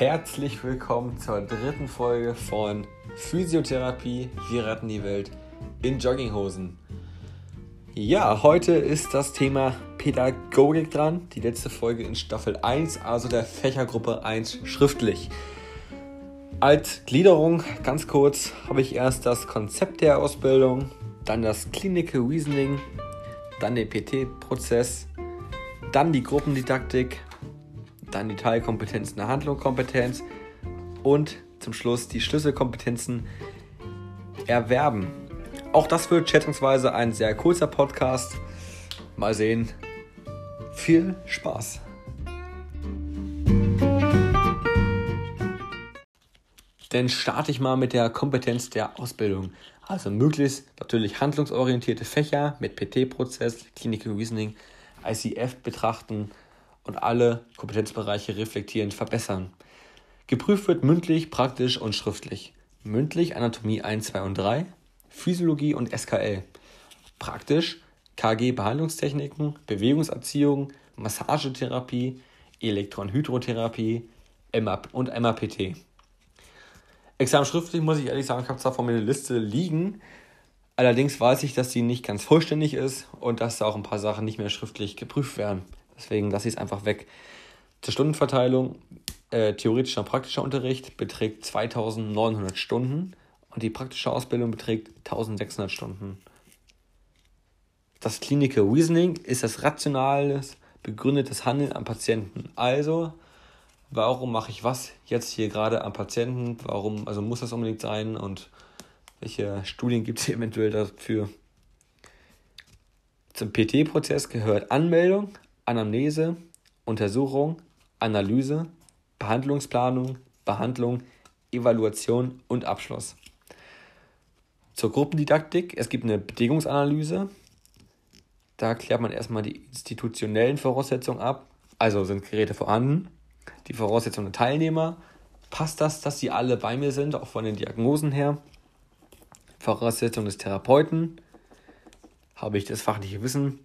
Herzlich willkommen zur dritten Folge von Physiotherapie, wir retten die Welt in Jogginghosen. Ja, heute ist das Thema Pädagogik dran, die letzte Folge in Staffel 1, also der Fächergruppe 1 schriftlich. Als Gliederung, ganz kurz, habe ich erst das Konzept der Ausbildung, dann das Clinical Reasoning, dann den PT-Prozess, dann die Gruppendidaktik, dann die Teilkompetenzen der Handlungskompetenz und zum Schluss die Schlüsselkompetenzen erwerben. Auch das wird schätzungsweise ein sehr kurzer Podcast. Mal sehen. Viel Spaß. Dann starte ich mal mit der Kompetenz der Ausbildung. Also möglichst natürlich handlungsorientierte Fächer mit PT-Prozess, Clinical Reasoning, ICF betrachten und alle Kompetenzbereiche reflektierend verbessern. Geprüft wird mündlich, praktisch und schriftlich. Mündlich Anatomie 1, 2 und 3, Physiologie und SKL. Praktisch KG Behandlungstechniken, Bewegungserziehung, Massagetherapie, Elektronhydrotherapie und MAPT. Examen schriftlich muss ich ehrlich sagen, ich habe zwar vor mir eine Liste liegen, allerdings weiß ich, dass die nicht ganz vollständig ist und dass da auch ein paar Sachen nicht mehr schriftlich geprüft werden. Deswegen lasse ich es einfach weg. Zur Stundenverteilung, äh, theoretischer und praktischer Unterricht beträgt 2900 Stunden und die praktische Ausbildung beträgt 1600 Stunden. Das Clinical Reasoning ist das rationales, begründetes Handeln am Patienten. Also warum mache ich was jetzt hier gerade am Patienten, warum, also muss das unbedingt sein und welche Studien gibt es eventuell dafür. Zum PT-Prozess gehört Anmeldung, Anamnese, Untersuchung, Analyse, Behandlungsplanung, Behandlung, Evaluation und Abschluss. Zur Gruppendidaktik, es gibt eine Bedingungsanalyse. Da klärt man erstmal die institutionellen Voraussetzungen ab. Also sind Geräte vorhanden, die Voraussetzungen der Teilnehmer. Passt das, dass sie alle bei mir sind, auch von den Diagnosen her? Voraussetzungen des Therapeuten. Habe ich das fachliche Wissen?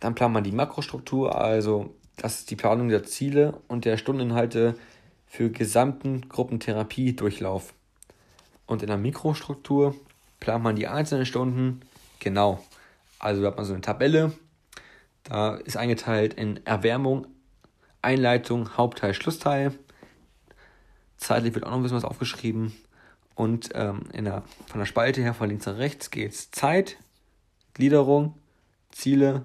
Dann plant man die Makrostruktur, also das ist die Planung der Ziele und der Stundeninhalte für gesamten Gruppentherapiedurchlauf. Und in der Mikrostruktur plant man die einzelnen Stunden genau. Also da hat man so eine Tabelle, da ist eingeteilt in Erwärmung, Einleitung, Hauptteil, Schlussteil. Zeitlich wird auch noch ein bisschen was aufgeschrieben. Und ähm, der, von der Spalte her von links nach rechts geht es Zeit, Gliederung, Ziele,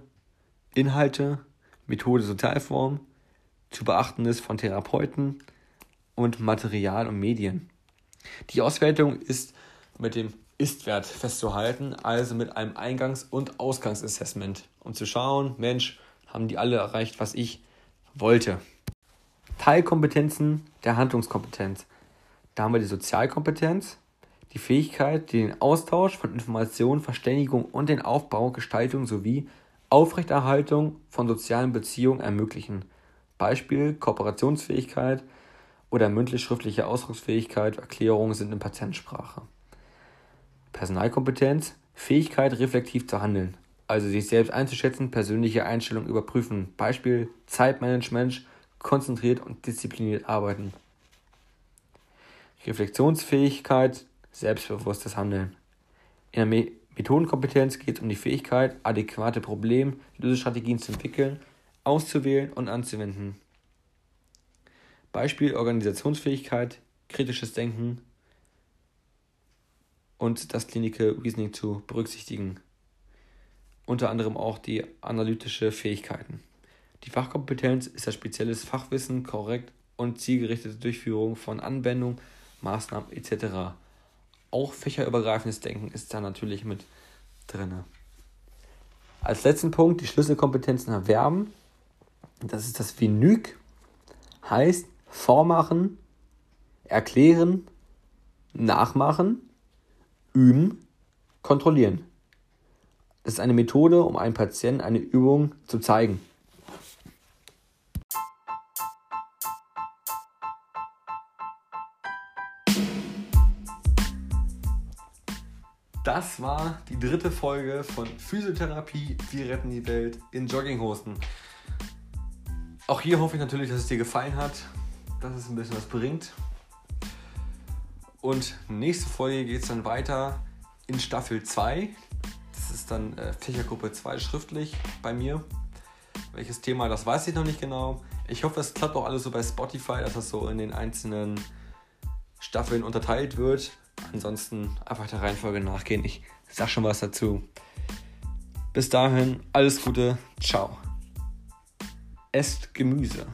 Inhalte, Methode, Sozialform, zu beachtendes von Therapeuten und Material und Medien. Die Auswertung ist mit dem Ist-Wert festzuhalten, also mit einem Eingangs- und Ausgangsassessment, um zu schauen, Mensch, haben die alle erreicht, was ich wollte. Teilkompetenzen der Handlungskompetenz. Da haben wir die Sozialkompetenz, die Fähigkeit, den Austausch von Informationen, Verständigung und den Aufbau, Gestaltung sowie Aufrechterhaltung von sozialen Beziehungen ermöglichen. Beispiel Kooperationsfähigkeit oder mündlich-schriftliche Ausdrucksfähigkeit, Erklärungen sind in Patientensprache. Personalkompetenz, Fähigkeit, reflektiv zu handeln, also sich selbst einzuschätzen, persönliche Einstellungen überprüfen. Beispiel Zeitmanagement, konzentriert und diszipliniert arbeiten. Reflexionsfähigkeit, selbstbewusstes Handeln. In der Methodenkompetenz geht es um die Fähigkeit, adäquate Problemlösestrategien zu entwickeln, auszuwählen und anzuwenden. Beispiel Organisationsfähigkeit, kritisches Denken und das Clinical Reasoning zu berücksichtigen. Unter anderem auch die analytische Fähigkeiten. Die Fachkompetenz ist das spezielles Fachwissen, korrekt und zielgerichtete Durchführung von Anwendungen, Maßnahmen etc. Auch fächerübergreifendes Denken ist da natürlich mit drin. Als letzten Punkt die Schlüsselkompetenzen erwerben. Das ist das Venüg. Heißt vormachen, erklären, nachmachen, üben, kontrollieren. Das ist eine Methode, um einem Patienten eine Übung zu zeigen. Das war die dritte Folge von Physiotherapie, wir retten die Welt in Jogginghosen. Auch hier hoffe ich natürlich, dass es dir gefallen hat. dass es ein bisschen was bringt. Und nächste Folge geht es dann weiter in Staffel 2. Das ist dann äh, Fächergruppe 2 schriftlich bei mir. Welches Thema, das weiß ich noch nicht genau. Ich hoffe, es klappt auch alles so bei Spotify, dass das so in den einzelnen Staffeln unterteilt wird. Ansonsten einfach der Reihenfolge nachgehen. Ich sag schon was dazu. Bis dahin, alles Gute, ciao. Esst Gemüse.